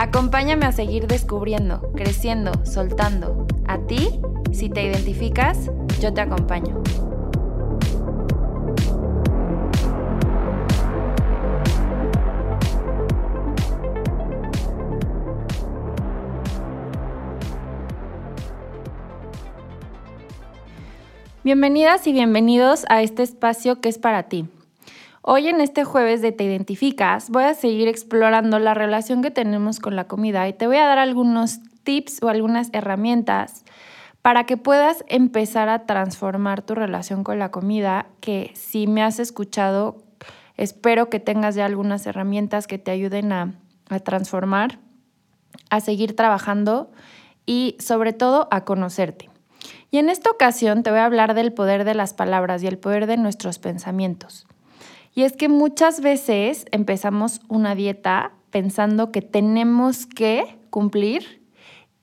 Acompáñame a seguir descubriendo, creciendo, soltando. A ti, si te identificas, yo te acompaño. Bienvenidas y bienvenidos a este espacio que es para ti. Hoy en este jueves de Te Identificas voy a seguir explorando la relación que tenemos con la comida y te voy a dar algunos tips o algunas herramientas para que puedas empezar a transformar tu relación con la comida, que si me has escuchado, espero que tengas ya algunas herramientas que te ayuden a, a transformar, a seguir trabajando y sobre todo a conocerte. Y en esta ocasión te voy a hablar del poder de las palabras y el poder de nuestros pensamientos. Y es que muchas veces empezamos una dieta pensando que tenemos que cumplir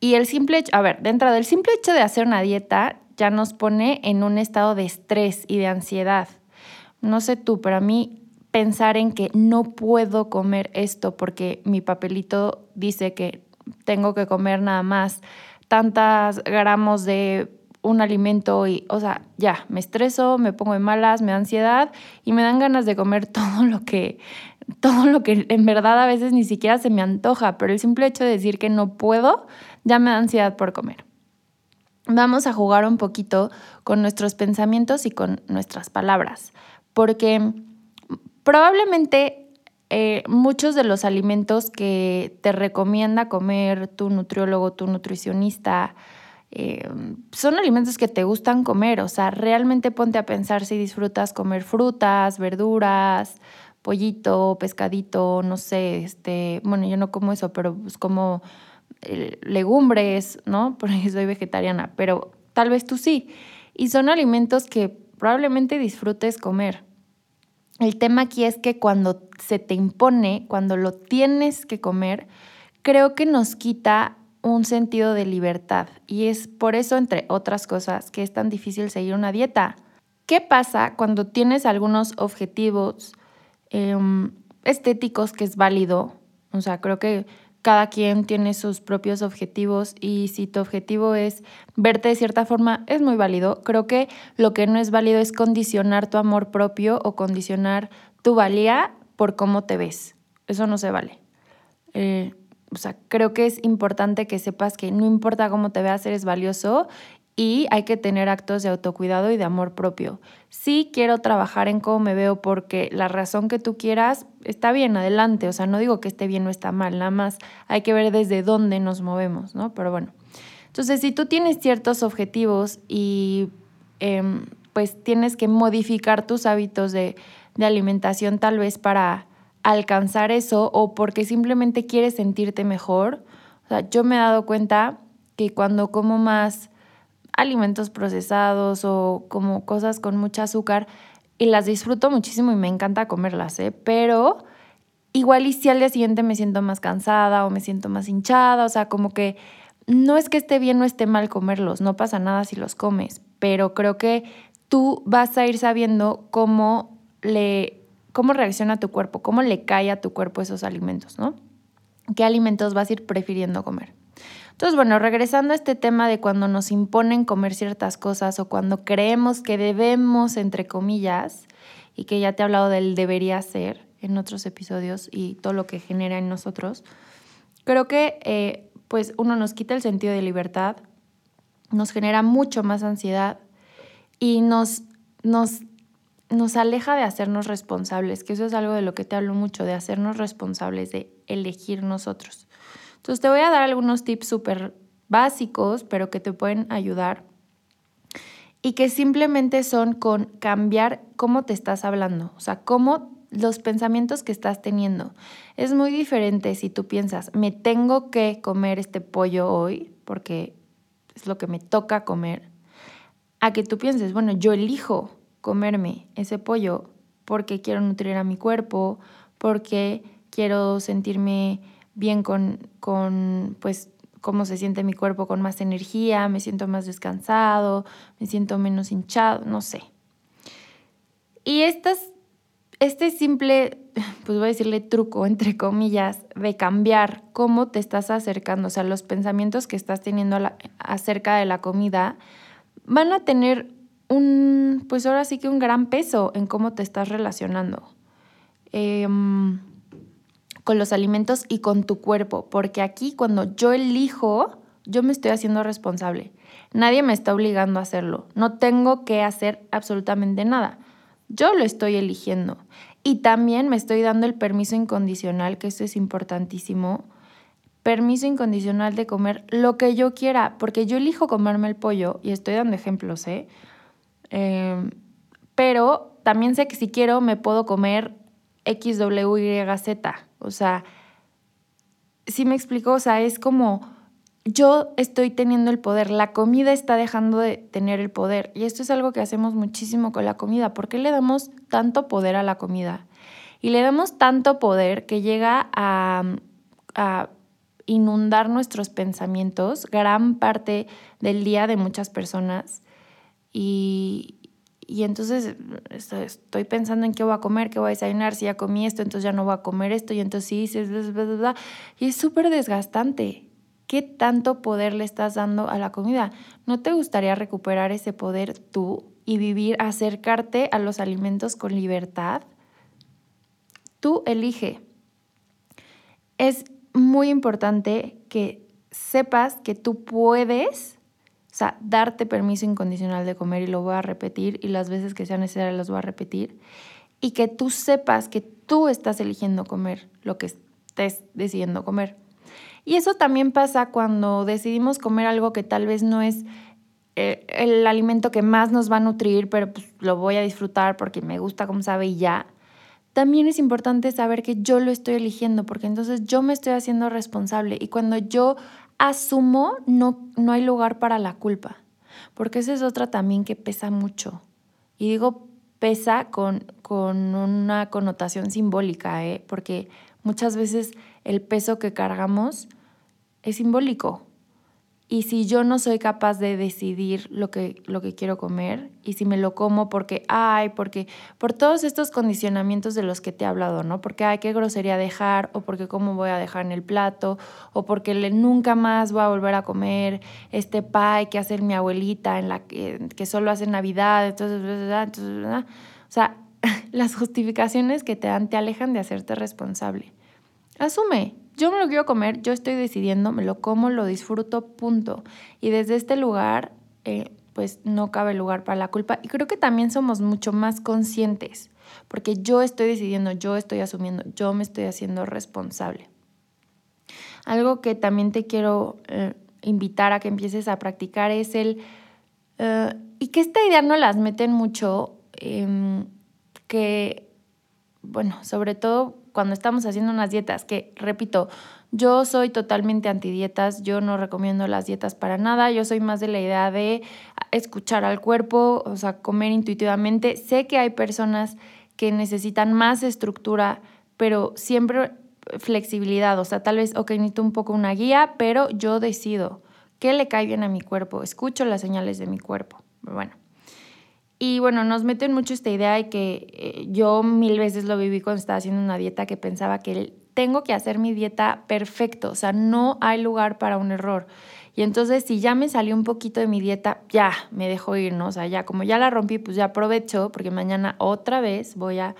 y el simple hecho, a ver, dentro del simple hecho de hacer una dieta ya nos pone en un estado de estrés y de ansiedad. No sé tú, pero a mí pensar en que no puedo comer esto porque mi papelito dice que tengo que comer nada más tantas gramos de un alimento y, o sea, ya, me estreso, me pongo de malas, me da ansiedad y me dan ganas de comer todo lo que, todo lo que en verdad a veces ni siquiera se me antoja, pero el simple hecho de decir que no puedo ya me da ansiedad por comer. Vamos a jugar un poquito con nuestros pensamientos y con nuestras palabras, porque probablemente eh, muchos de los alimentos que te recomienda comer tu nutriólogo, tu nutricionista, eh, son alimentos que te gustan comer, o sea, realmente ponte a pensar si disfrutas comer frutas, verduras, pollito, pescadito, no sé, este, bueno, yo no como eso, pero pues como eh, legumbres, ¿no? Porque soy vegetariana, pero tal vez tú sí. Y son alimentos que probablemente disfrutes comer. El tema aquí es que cuando se te impone, cuando lo tienes que comer, creo que nos quita un sentido de libertad y es por eso, entre otras cosas, que es tan difícil seguir una dieta. ¿Qué pasa cuando tienes algunos objetivos em, estéticos que es válido? O sea, creo que cada quien tiene sus propios objetivos y si tu objetivo es verte de cierta forma, es muy válido. Creo que lo que no es válido es condicionar tu amor propio o condicionar tu valía por cómo te ves. Eso no se vale. Eh, o sea, creo que es importante que sepas que no importa cómo te veas, eres valioso y hay que tener actos de autocuidado y de amor propio. Sí quiero trabajar en cómo me veo porque la razón que tú quieras está bien, adelante. O sea, no digo que esté bien o está mal, nada más hay que ver desde dónde nos movemos, ¿no? Pero bueno. Entonces, si tú tienes ciertos objetivos y em, pues tienes que modificar tus hábitos de, de alimentación tal vez para alcanzar eso o porque simplemente quieres sentirte mejor. O sea, yo me he dado cuenta que cuando como más alimentos procesados o como cosas con mucha azúcar, y las disfruto muchísimo y me encanta comerlas, ¿eh? Pero igual y si al día siguiente me siento más cansada o me siento más hinchada, o sea, como que no es que esté bien o esté mal comerlos, no pasa nada si los comes, pero creo que tú vas a ir sabiendo cómo le cómo reacciona tu cuerpo, cómo le cae a tu cuerpo esos alimentos, ¿no? ¿Qué alimentos vas a ir prefiriendo comer? Entonces, bueno, regresando a este tema de cuando nos imponen comer ciertas cosas o cuando creemos que debemos, entre comillas, y que ya te he hablado del debería ser en otros episodios y todo lo que genera en nosotros, creo que eh, pues uno nos quita el sentido de libertad, nos genera mucho más ansiedad y nos, nos nos aleja de hacernos responsables, que eso es algo de lo que te hablo mucho, de hacernos responsables, de elegir nosotros. Entonces te voy a dar algunos tips súper básicos, pero que te pueden ayudar y que simplemente son con cambiar cómo te estás hablando, o sea, cómo los pensamientos que estás teniendo. Es muy diferente si tú piensas, me tengo que comer este pollo hoy, porque es lo que me toca comer, a que tú pienses, bueno, yo elijo comerme ese pollo porque quiero nutrir a mi cuerpo, porque quiero sentirme bien con, con pues, cómo se siente mi cuerpo con más energía, me siento más descansado, me siento menos hinchado, no sé. Y estas, este simple, pues voy a decirle truco, entre comillas, de cambiar cómo te estás acercando, o sea, los pensamientos que estás teniendo acerca de la comida, van a tener un, pues ahora sí que un gran peso en cómo te estás relacionando em, con los alimentos y con tu cuerpo, porque aquí cuando yo elijo, yo me estoy haciendo responsable. Nadie me está obligando a hacerlo. No tengo que hacer absolutamente nada. Yo lo estoy eligiendo. Y también me estoy dando el permiso incondicional, que esto es importantísimo. Permiso incondicional de comer lo que yo quiera, porque yo elijo comerme el pollo, y estoy dando ejemplos, ¿eh? Em, pero también sé que si quiero me puedo comer XWYZ. O sea, si me explico, o sea, es como yo estoy teniendo el poder, la comida está dejando de tener el poder. Y esto es algo que hacemos muchísimo con la comida. ¿Por qué le damos tanto poder a la comida? Y le damos tanto poder que llega a inundar nuestros pensamientos gran parte del día de muchas personas. Y, y entonces estoy pensando en qué voy a comer, qué voy a desayunar, si ya comí esto, entonces ya no voy a comer esto, y entonces sí, y es súper desgastante. ¿Qué tanto poder le estás dando a la comida? ¿No te gustaría recuperar ese poder tú y vivir, acercarte a los alimentos con libertad? Tú elige. Es muy importante que sepas que tú puedes o sea, darte permiso incondicional de comer y lo voy a repetir y las veces que sea necesario las voy a repetir. Y que tú sepas que tú estás eligiendo comer lo que estés decidiendo comer. Y eso también pasa cuando decidimos comer algo que tal vez no es eh, el alimento que más nos va a nutrir, pero pues lo voy a disfrutar porque me gusta como sabe y ya. También es importante saber que yo lo estoy eligiendo porque entonces yo me estoy haciendo responsable y cuando yo asumo, no, no hay lugar para la culpa, porque esa es otra también que pesa mucho. Y digo pesa con, con una connotación simbólica, ¿eh? porque muchas veces el peso que cargamos es simbólico. Y si yo no soy capaz de decidir lo que, lo que quiero comer, y si me lo como porque, ay, porque, por todos estos condicionamientos de los que te he hablado, ¿no? Porque, ay, qué grosería dejar, o porque cómo voy a dejar en el plato, o porque le, nunca más voy a volver a comer este pie que hace mi abuelita, en la que, que solo hace Navidad, entonces, entonces, o sea, las justificaciones que te dan te alejan de hacerte responsable. Asume, yo me lo quiero comer, yo estoy decidiendo, me lo como, lo disfruto, punto. Y desde este lugar, eh, pues no cabe lugar para la culpa. Y creo que también somos mucho más conscientes, porque yo estoy decidiendo, yo estoy asumiendo, yo me estoy haciendo responsable. Algo que también te quiero eh, invitar a que empieces a practicar es el... Eh, y que esta idea no las meten mucho, em, que, bueno, sobre todo cuando estamos haciendo unas dietas, que repito, yo soy totalmente antidietas, yo no recomiendo las dietas para nada, yo soy más de la idea de escuchar al cuerpo, o sea, comer intuitivamente. Sé que hay personas que necesitan más estructura, pero siempre flexibilidad, o sea, tal vez, ok, necesito un poco una guía, pero yo decido qué le cae bien a mi cuerpo, escucho las señales de mi cuerpo. Bueno, y bueno, nos meten mucho esta idea de que eh, yo mil veces lo viví cuando estaba haciendo una dieta que pensaba que tengo que hacer mi dieta perfecto, o sea, no hay lugar para un error. Y entonces si ya me salió un poquito de mi dieta, ya me dejo ir, ¿no? O sea, ya como ya la rompí, pues ya aprovecho porque mañana otra vez voy a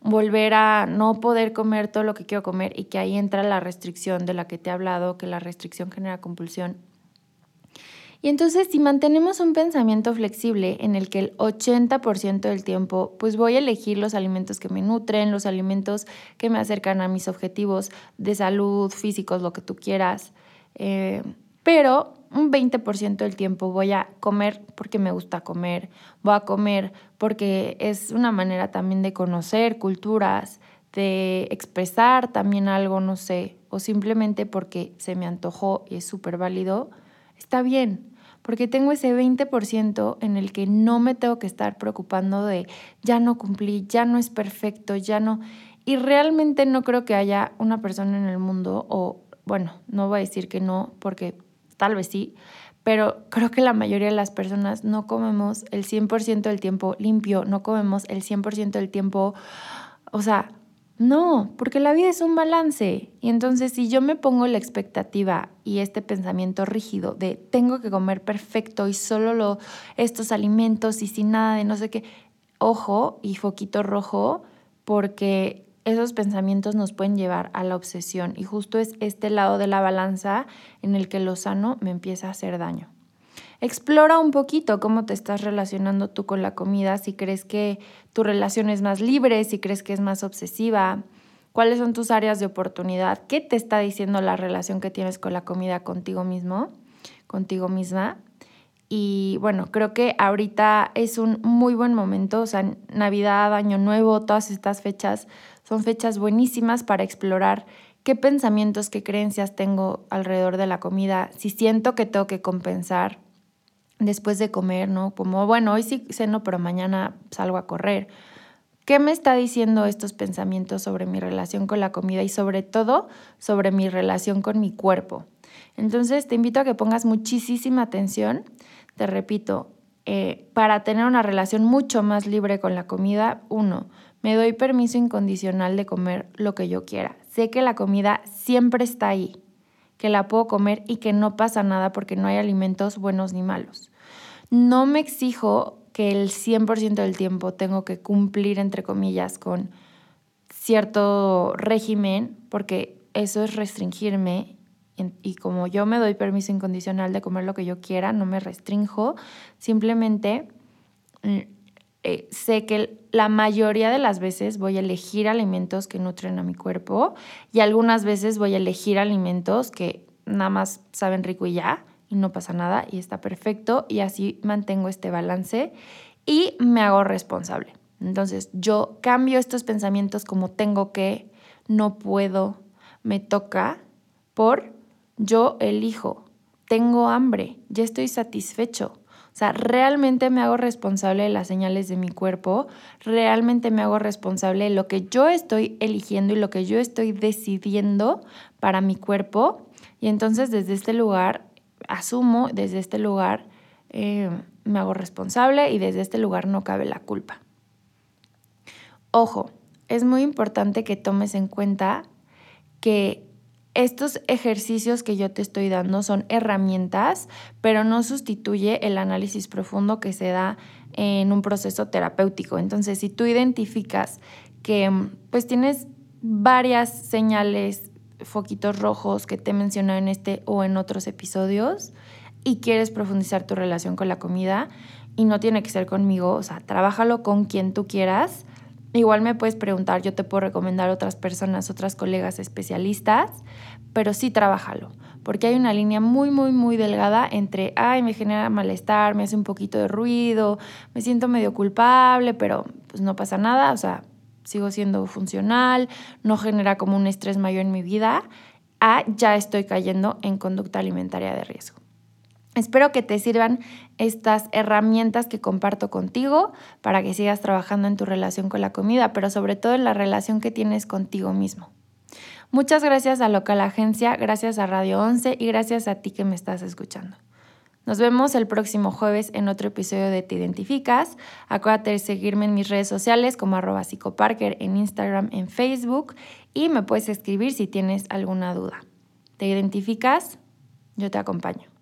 volver a no poder comer todo lo que quiero comer y que ahí entra la restricción de la que te he hablado, que la restricción genera compulsión y entonces si mantenemos un pensamiento flexible en el que el 80% del tiempo pues voy a elegir los alimentos que me nutren, los alimentos que me acercan a mis objetivos de salud, físicos, lo que tú quieras, eh, pero un 20% del tiempo voy a comer porque me gusta comer, voy a comer porque es una manera también de conocer culturas, de expresar también algo, no sé, o simplemente porque se me antojó y es súper válido está bien, porque tengo ese 20% en el que no me tengo que estar preocupando de ya no cumplí, ya no es perfecto, ya no... Y realmente no creo que haya una persona en el mundo, o bueno, no voy a decir que no, porque tal vez sí, pero creo que la mayoría de las personas no comemos el 100% del tiempo limpio, no comemos el 100% del tiempo, o sea, no, porque la vida es un balance. Y entonces si yo me pongo la expectativa y este pensamiento rígido de tengo que comer perfecto y solo lo, estos alimentos y sin nada de no sé qué, ojo y foquito rojo, porque esos pensamientos nos pueden llevar a la obsesión. Y justo es este lado de la balanza en el que lo sano me empieza a hacer daño. Explora un poquito cómo te estás relacionando tú con la comida, si crees que tu relación es más libre, si crees que es más obsesiva, cuáles son tus áreas de oportunidad, qué te está diciendo la relación que tienes con la comida contigo mismo, contigo misma. Y bueno, creo que ahorita es un muy buen momento, o sea, Navidad, Año Nuevo, todas estas fechas son fechas buenísimas para explorar qué pensamientos, qué creencias tengo alrededor de la comida, si siento que tengo que compensar, después de comer, ¿no? Como, bueno, hoy sí ceno, pero mañana salgo a correr. ¿Qué me está diciendo estos pensamientos sobre mi relación con la comida y sobre todo sobre mi relación con mi cuerpo? Entonces te invito a que pongas muchísima atención. Te repito, eh, para tener una relación mucho más libre con la comida, uno, me doy permiso incondicional de comer lo que yo quiera. Sé que la comida siempre está ahí, que la puedo comer y que no pasa nada porque no hay alimentos buenos ni malos. No me exijo que el 100% del tiempo tengo que cumplir, entre comillas, con cierto régimen, porque eso es restringirme y como yo me doy permiso incondicional de comer lo que yo quiera, no me restrinjo, simplemente mm, eh, sé que la mayoría de las veces voy a elegir alimentos que nutren a mi cuerpo y algunas veces voy a elegir alimentos que nada más saben rico y ya y no pasa nada y está perfecto y así mantengo este balance y me hago responsable. Entonces yo cambio estos pensamientos como tengo que, no puedo, me toca, por yo elijo, tengo hambre, ya estoy satisfecho. O sea, realmente me hago responsable de las señales de mi cuerpo, realmente me hago responsable de lo que yo estoy eligiendo y lo que yo estoy decidiendo para mi cuerpo. Y entonces desde este lugar asumo desde este lugar, eh, me hago responsable y desde este lugar no cabe la culpa. Ojo, es muy importante que tomes en cuenta que estos ejercicios que yo te estoy dando son herramientas, pero no sustituye el análisis profundo que se da en un proceso terapéutico. Entonces, si tú identificas que pues tienes varias señales foquitos rojos que te he mencionado en este o en otros episodios y quieres profundizar tu relación con la comida y no tiene que ser conmigo, o sea, trabájalo con quien tú quieras. Igual me puedes preguntar, yo te puedo recomendar otras personas, otras colegas especialistas, pero sí trabájalo, porque hay una línea muy, muy, muy delgada entre, ay, me genera malestar, me hace un poquito de ruido, me siento medio culpable, pero pues no pasa nada, o sea, sigo siendo funcional, no genera como un estrés mayor en mi vida, a ya estoy cayendo en conducta alimentaria de riesgo. Espero que te sirvan estas herramientas que comparto contigo para que sigas trabajando en tu relación con la comida, pero sobre todo en la relación que tienes contigo mismo. Muchas gracias a Local Agencia, gracias a Radio 11 y gracias a ti que me estás escuchando. Nos vemos el próximo jueves en otro episodio de Te Identificas. Acuérdate de seguirme en mis redes sociales como arroba psicoparker en Instagram, en Facebook y me puedes escribir si tienes alguna duda. ¿Te identificas? Yo te acompaño.